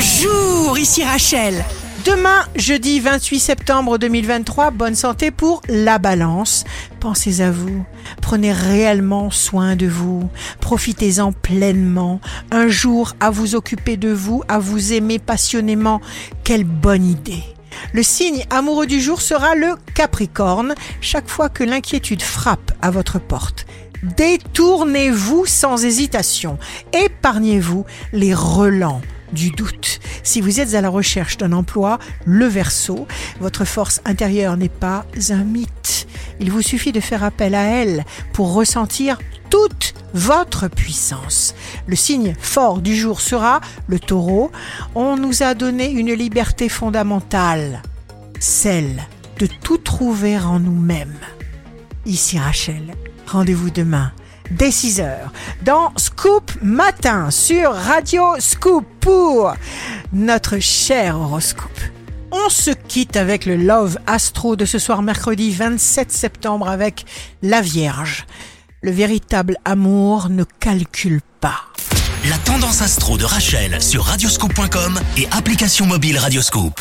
Bonjour, ici Rachel. Demain, jeudi 28 septembre 2023, bonne santé pour la balance. Pensez à vous. Prenez réellement soin de vous. Profitez-en pleinement. Un jour à vous occuper de vous, à vous aimer passionnément. Quelle bonne idée. Le signe amoureux du jour sera le Capricorne, chaque fois que l'inquiétude frappe à votre porte. Détournez-vous sans hésitation. Épargnez-vous les relents du doute. Si vous êtes à la recherche d'un emploi, le verso, votre force intérieure n'est pas un mythe. Il vous suffit de faire appel à elle pour ressentir toute votre puissance. Le signe fort du jour sera le taureau. On nous a donné une liberté fondamentale, celle de tout trouver en nous-mêmes. Ici Rachel, rendez-vous demain dès 6 heures dans Scoop Matin sur Radio Scoop pour notre cher horoscope. On se quitte avec le Love Astro de ce soir mercredi 27 septembre avec la Vierge. Le véritable amour ne calcule pas. La tendance astro de Rachel sur radioscope.com et application mobile Radioscope.